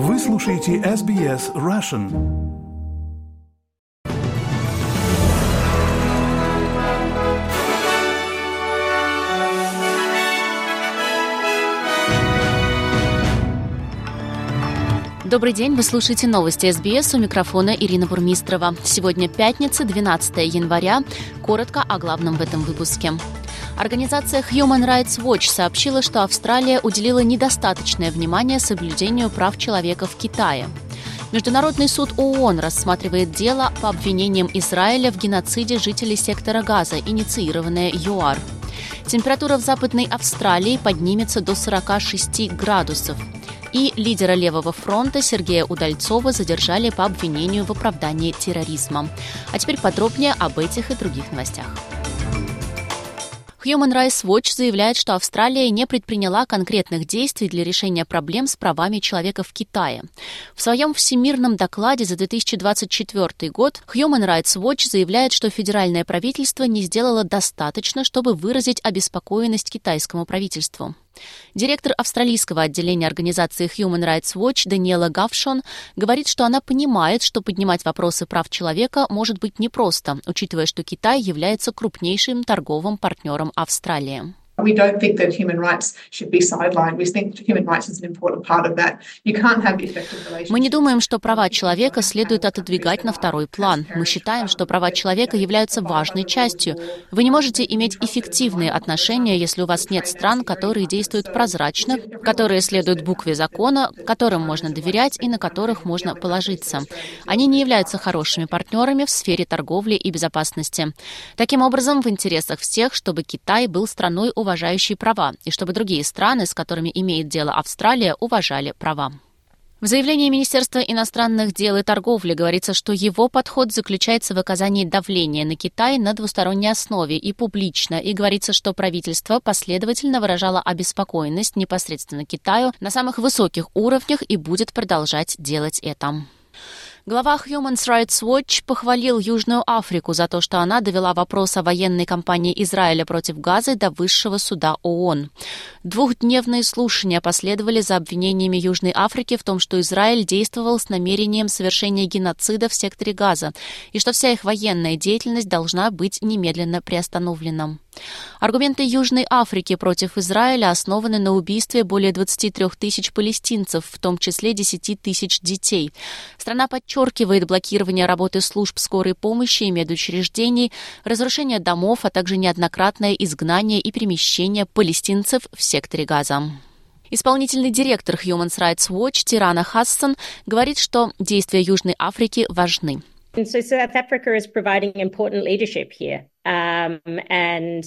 Вы слушаете SBS Russian. Добрый день, вы слушаете новости СБС у микрофона Ирина Бурмистрова. Сегодня пятница, 12 января. Коротко о главном в этом выпуске. Организация Human Rights Watch сообщила, что Австралия уделила недостаточное внимание соблюдению прав человека в Китае. Международный суд ООН рассматривает дело по обвинениям Израиля в геноциде жителей сектора Газа, инициированное ЮАР. Температура в Западной Австралии поднимется до 46 градусов. И лидера Левого фронта Сергея Удальцова задержали по обвинению в оправдании терроризма. А теперь подробнее об этих и других новостях. Human Rights Watch заявляет, что Австралия не предприняла конкретных действий для решения проблем с правами человека в Китае. В своем всемирном докладе за 2024 год Human Rights Watch заявляет, что федеральное правительство не сделало достаточно, чтобы выразить обеспокоенность китайскому правительству. Директор австралийского отделения организации Human Rights Watch Даниэла Гавшон говорит, что она понимает, что поднимать вопросы прав человека может быть непросто, учитывая, что Китай является крупнейшим торговым партнером Австралии. We don't think that human rights should be sidelined. We think human rights is an important part of that. You can't have. Мы не думаем, что права человека следует отодвигать на второй план. Мы считаем, что права человека являются важной частью. Вы не можете иметь эффективные отношения, если у вас нет стран, которые действуют прозрачно, которые следуют букве закона, которым можно доверять и на которых можно положиться. Они не являются хорошими партнерами в сфере торговли и безопасности. Таким образом, в интересах всех, чтобы Китай был страной уважения уважающие права, и чтобы другие страны, с которыми имеет дело Австралия, уважали права. В заявлении Министерства иностранных дел и торговли говорится, что его подход заключается в оказании давления на Китай на двусторонней основе и публично, и говорится, что правительство последовательно выражало обеспокоенность непосредственно Китаю на самых высоких уровнях и будет продолжать делать это. Глава Human Rights Watch похвалил Южную Африку за то, что она довела вопрос о военной кампании Израиля против Газы до высшего суда ООН. Двухдневные слушания последовали за обвинениями Южной Африки в том, что Израиль действовал с намерением совершения геноцида в секторе Газа и что вся их военная деятельность должна быть немедленно приостановлена. Аргументы Южной Африки против Израиля основаны на убийстве более 23 тысяч палестинцев, в том числе 10 тысяч детей. Страна подчеркивает блокирование работы служб скорой помощи и медучреждений, разрушение домов, а также неоднократное изгнание и перемещение палестинцев в секторе Газа. Исполнительный директор Human Rights Watch Тирана Хассан говорит, что действия Южной Африки важны. Um, um,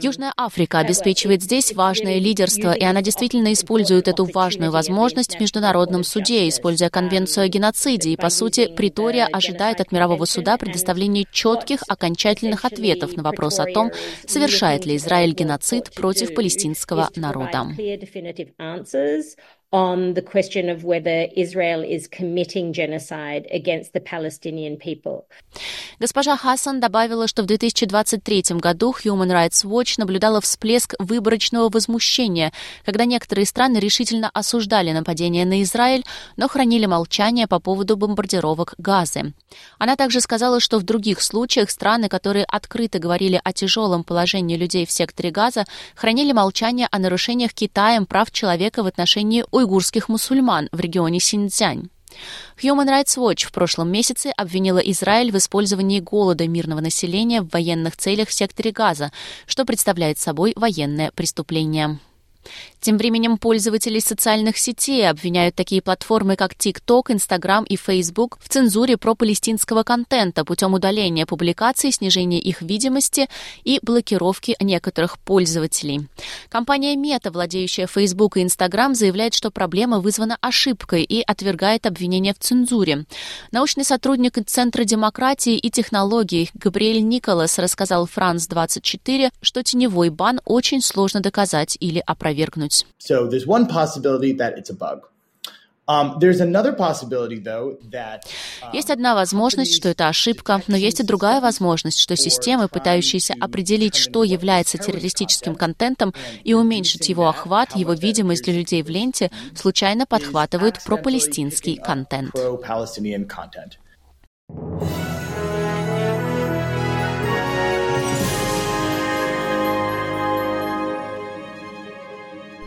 Южная Африка обеспечивает здесь важное лидерство, и она действительно использует эту важную возможность в Международном суде, используя Конвенцию о геноциде. И, по сути, Притория ожидает от мирового суда предоставления четких, окончательных ответов на вопрос о том, совершает ли Израиль геноцид против палестинского народа on the question of whether Israel is committing genocide against the Palestinian people. Госпожа Хассан добавила, что в 2023 году Human Rights Watch наблюдала всплеск выборочного возмущения, когда некоторые страны решительно осуждали нападение на Израиль, но хранили молчание по поводу бомбардировок Газы. Она также сказала, что в других случаях страны, которые открыто говорили о тяжелом положении людей в секторе Газа, хранили молчание о нарушениях Китаем прав человека в отношении уйгурских мусульман в регионе Синьцзянь. Human Rights Watch в прошлом месяце обвинила Израиль в использовании голода мирного населения в военных целях в секторе Газа, что представляет собой военное преступление. Тем временем пользователи социальных сетей обвиняют такие платформы, как TikTok, Instagram и Facebook в цензуре пропалестинского контента путем удаления публикаций, снижения их видимости и блокировки некоторых пользователей. Компания Meta, владеющая Facebook и Instagram, заявляет, что проблема вызвана ошибкой и отвергает обвинения в цензуре. Научный сотрудник Центра демократии и технологий Габриэль Николас рассказал France24, что теневой бан очень сложно доказать или опровергнуть. So there's one possibility that it's a bug. Um, uh, есть одна возможность, что это ошибка, но есть и другая возможность, что системы, пытающиеся определить, что является террористическим контентом и уменьшить его охват, его видимость для людей в ленте, случайно подхватывают пропалестинский контент.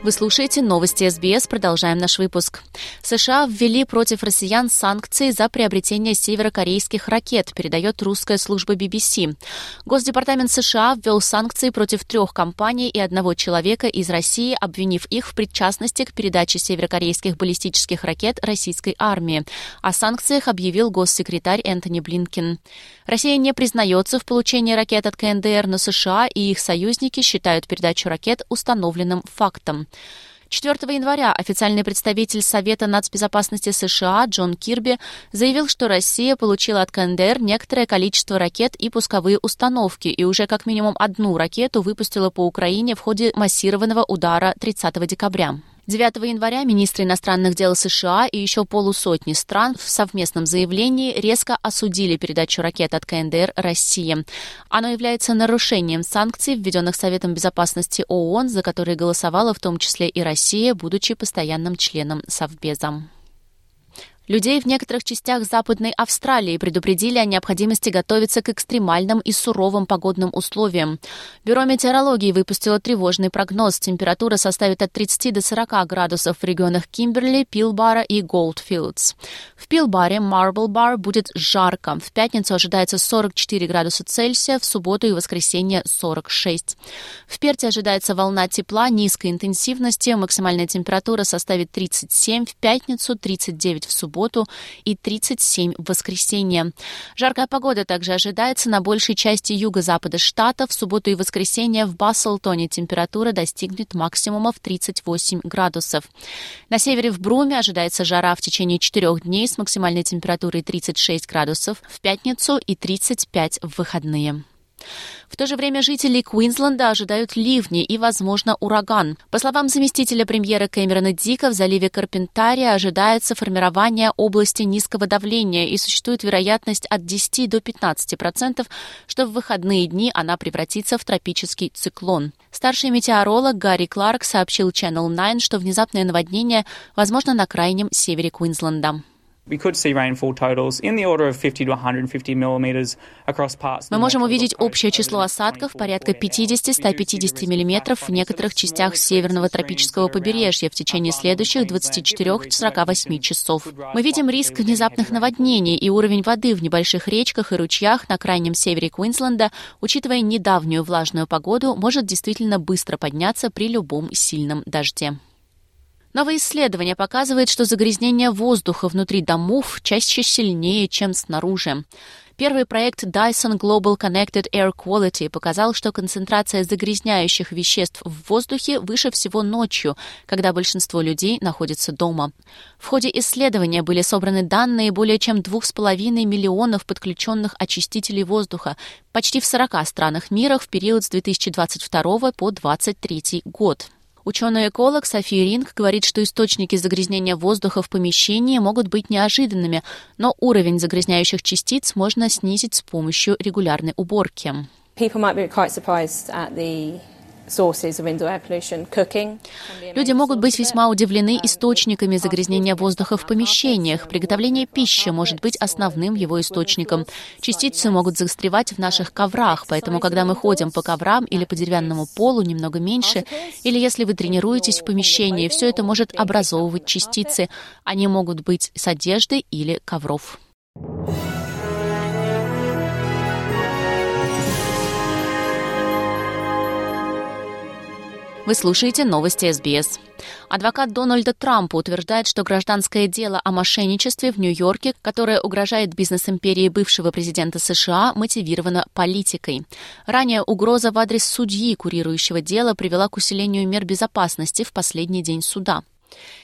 Вы слушаете новости СБС. Продолжаем наш выпуск. США ввели против россиян санкции за приобретение северокорейских ракет, передает русская служба BBC. Госдепартамент США ввел санкции против трех компаний и одного человека из России, обвинив их в причастности к передаче северокорейских баллистических ракет российской армии. О санкциях объявил госсекретарь Энтони Блинкин. Россия не признается в получении ракет от КНДР, но США и их союзники считают передачу ракет установленным фактом. 4 января официальный представитель Совета нацбезопасности США Джон Кирби заявил, что Россия получила от КНДР некоторое количество ракет и пусковые установки и уже как минимум одну ракету выпустила по Украине в ходе массированного удара 30 декабря. 9 января министры иностранных дел США и еще полусотни стран в совместном заявлении резко осудили передачу ракет от КНДР России. Оно является нарушением санкций, введенных Советом безопасности ООН, за которые голосовала в том числе и Россия, будучи постоянным членом Совбеза. Людей в некоторых частях Западной Австралии предупредили о необходимости готовиться к экстремальным и суровым погодным условиям. Бюро метеорологии выпустило тревожный прогноз. Температура составит от 30 до 40 градусов в регионах Кимберли, Пилбара и Голдфилдс. В Пилбаре, Марблбар будет жарко. В пятницу ожидается 44 градуса Цельсия, в субботу и воскресенье 46. В Перте ожидается волна тепла низкой интенсивности. Максимальная температура составит 37 в пятницу, 39 в субботу субботу и 37 в воскресенье. Жаркая погода также ожидается на большей части юго-запада штата. В субботу и воскресенье в Басселтоне температура достигнет максимума в 38 градусов. На севере в Бруме ожидается жара в течение четырех дней с максимальной температурой 36 градусов в пятницу и 35 в выходные. В то же время жители Квинсленда ожидают ливни и, возможно, ураган. По словам заместителя премьера Кэмерона Дика, в заливе Карпентария ожидается формирование области низкого давления и существует вероятность от 10 до 15 процентов, что в выходные дни она превратится в тропический циклон. Старший метеоролог Гарри Кларк сообщил Channel 9, что внезапное наводнение возможно на крайнем севере Квинсленда. Мы можем увидеть общее число осадков порядка 50-150 мм в некоторых частях северного тропического побережья в течение следующих 24-48 часов. Мы видим риск внезапных наводнений и уровень воды в небольших речках и ручьях на крайнем севере Квинсленда, учитывая недавнюю влажную погоду, может действительно быстро подняться при любом сильном дожде. Новое исследование показывает, что загрязнение воздуха внутри домов чаще сильнее, чем снаружи. Первый проект Dyson Global Connected Air Quality показал, что концентрация загрязняющих веществ в воздухе выше всего ночью, когда большинство людей находится дома. В ходе исследования были собраны данные более чем 2,5 миллионов подключенных очистителей воздуха почти в 40 странах мира в период с 2022 по 2023 год. Ученый-эколог София Ринг говорит, что источники загрязнения воздуха в помещении могут быть неожиданными, но уровень загрязняющих частиц можно снизить с помощью регулярной уборки. Люди могут быть весьма удивлены источниками загрязнения воздуха в помещениях. Приготовление пищи может быть основным его источником. Частицы могут застревать в наших коврах, поэтому, когда мы ходим по коврам или по деревянному полу немного меньше, или если вы тренируетесь в помещении, все это может образовывать частицы. Они могут быть с одежды или ковров. Вы слушаете новости СБС. Адвокат Дональда Трампа утверждает, что гражданское дело о мошенничестве в Нью-Йорке, которое угрожает бизнес-империи бывшего президента США, мотивировано политикой. Ранее угроза в адрес судьи, курирующего дело, привела к усилению мер безопасности в последний день суда.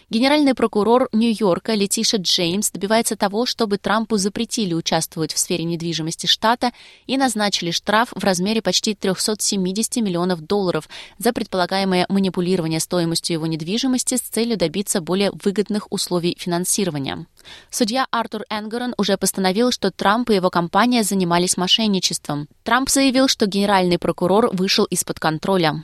Генеральный прокурор Нью-Йорка Летиша Джеймс добивается того, чтобы Трампу запретили участвовать в сфере недвижимости штата и назначили штраф в размере почти 370 миллионов долларов за предполагаемое манипулирование стоимостью его недвижимости с целью добиться более выгодных условий финансирования. Судья Артур Энгерон уже постановил, что Трамп и его компания занимались мошенничеством. Трамп заявил, что генеральный прокурор вышел из-под контроля.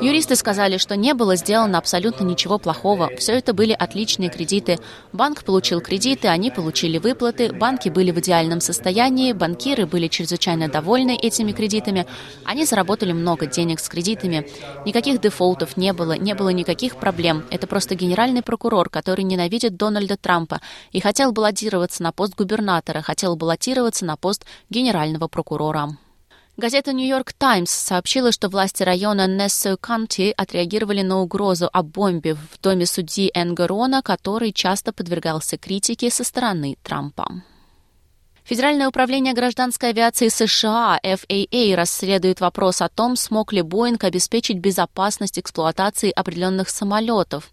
Юристы сказали, что не было сделано абсолютно ничего плохого. Все это были отличные кредиты. Банк получил кредиты, они получили выплаты, банки были в идеальном состоянии, банкиры были чрезвычайно довольны этими кредитами. Они заработали много денег с кредитами. Никаких дефолтов не было, не было никаких проблем. Это просто генеральный прокурор, который ненавидит Дональда Трампа и хотел баллотироваться на пост губернатора, хотел баллотироваться на пост генерального прокурора. Газета «Нью-Йорк Таймс» сообщила, что власти района Нессо-Канти отреагировали на угрозу о бомбе в доме судьи Энгарона, который часто подвергался критике со стороны Трампа. Федеральное управление гражданской авиации США FAA расследует вопрос о том, смог ли Боинг обеспечить безопасность эксплуатации определенных самолетов.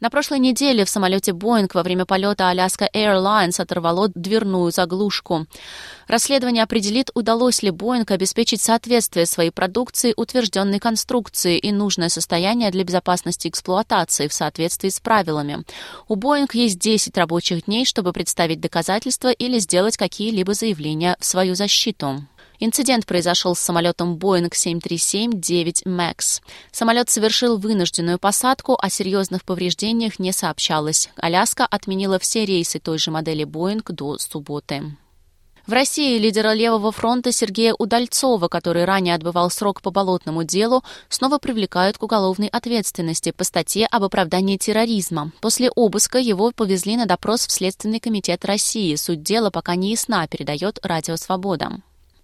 На прошлой неделе в самолете Боинг во время полета Alaska Airlines оторвало дверную заглушку. Расследование определит, удалось ли Боинг обеспечить соответствие своей продукции утвержденной конструкции и нужное состояние для безопасности эксплуатации в соответствии с правилами. У Боинг есть 10 рабочих дней, чтобы представить доказательства или сделать какие какие-либо заявления в свою защиту. Инцидент произошел с самолетом Boeing 737-9 MAX. Самолет совершил вынужденную посадку, о серьезных повреждениях не сообщалось. Аляска отменила все рейсы той же модели Boeing до субботы. В России лидера Левого фронта Сергея Удальцова, который ранее отбывал срок по болотному делу, снова привлекают к уголовной ответственности по статье об оправдании терроризма. После обыска его повезли на допрос в Следственный комитет России. Суть дела пока не ясна, передает Радио Свобода.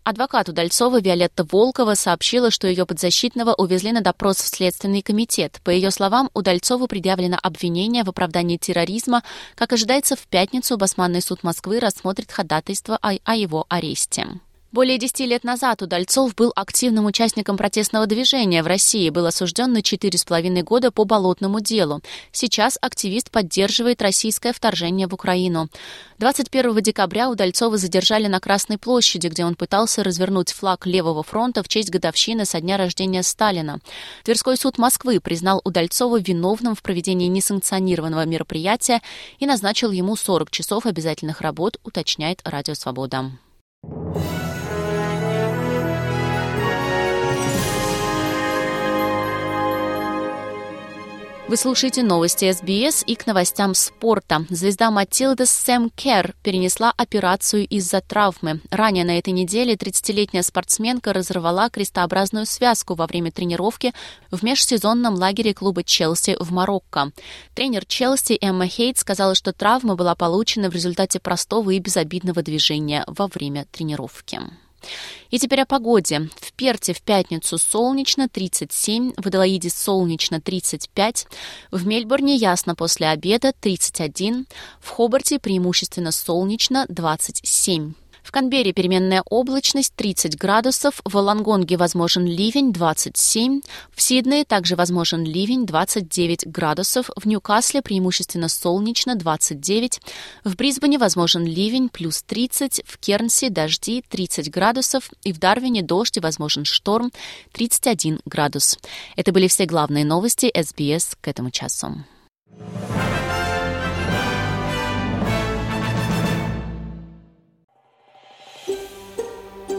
Адвокат Удальцова Виолетта Волкова сообщила, что ее подзащитного увезли на допрос в Следственный комитет. По ее словам, Удальцову предъявлено обвинение в оправдании терроризма. Как ожидается, в пятницу Басманный суд Москвы рассмотрит ходатайство о, о его аресте. Более десяти лет назад Удальцов был активным участником протестного движения в России, был осужден на четыре с половиной года по болотному делу. Сейчас активист поддерживает российское вторжение в Украину. 21 декабря Удальцова задержали на Красной площади, где он пытался развернуть флаг Левого фронта в честь годовщины со дня рождения Сталина. Тверской суд Москвы признал Удальцова виновным в проведении несанкционированного мероприятия и назначил ему 40 часов обязательных работ, уточняет Радио Свобода. Вы слушаете новости СБС и к новостям спорта. Звезда Матилда Сэм Кер перенесла операцию из-за травмы. Ранее на этой неделе 30-летняя спортсменка разорвала крестообразную связку во время тренировки в межсезонном лагере клуба Челси в Марокко. Тренер Челси Эмма Хейт сказала, что травма была получена в результате простого и безобидного движения во время тренировки. И теперь о погоде. В Перте в пятницу солнечно 37, в Аделаиде солнечно 35, в Мельбурне ясно после обеда 31, в Хобарте преимущественно солнечно 27. В Канберре переменная облачность 30 градусов, в Лангонге возможен ливень 27, в Сиднее также возможен ливень 29 градусов, в Ньюкасле преимущественно солнечно 29, в Брисбене возможен ливень плюс 30, в Кернсе дожди 30 градусов и в Дарвине дождь и возможен шторм 31 градус. Это были все главные новости СБС к этому часу.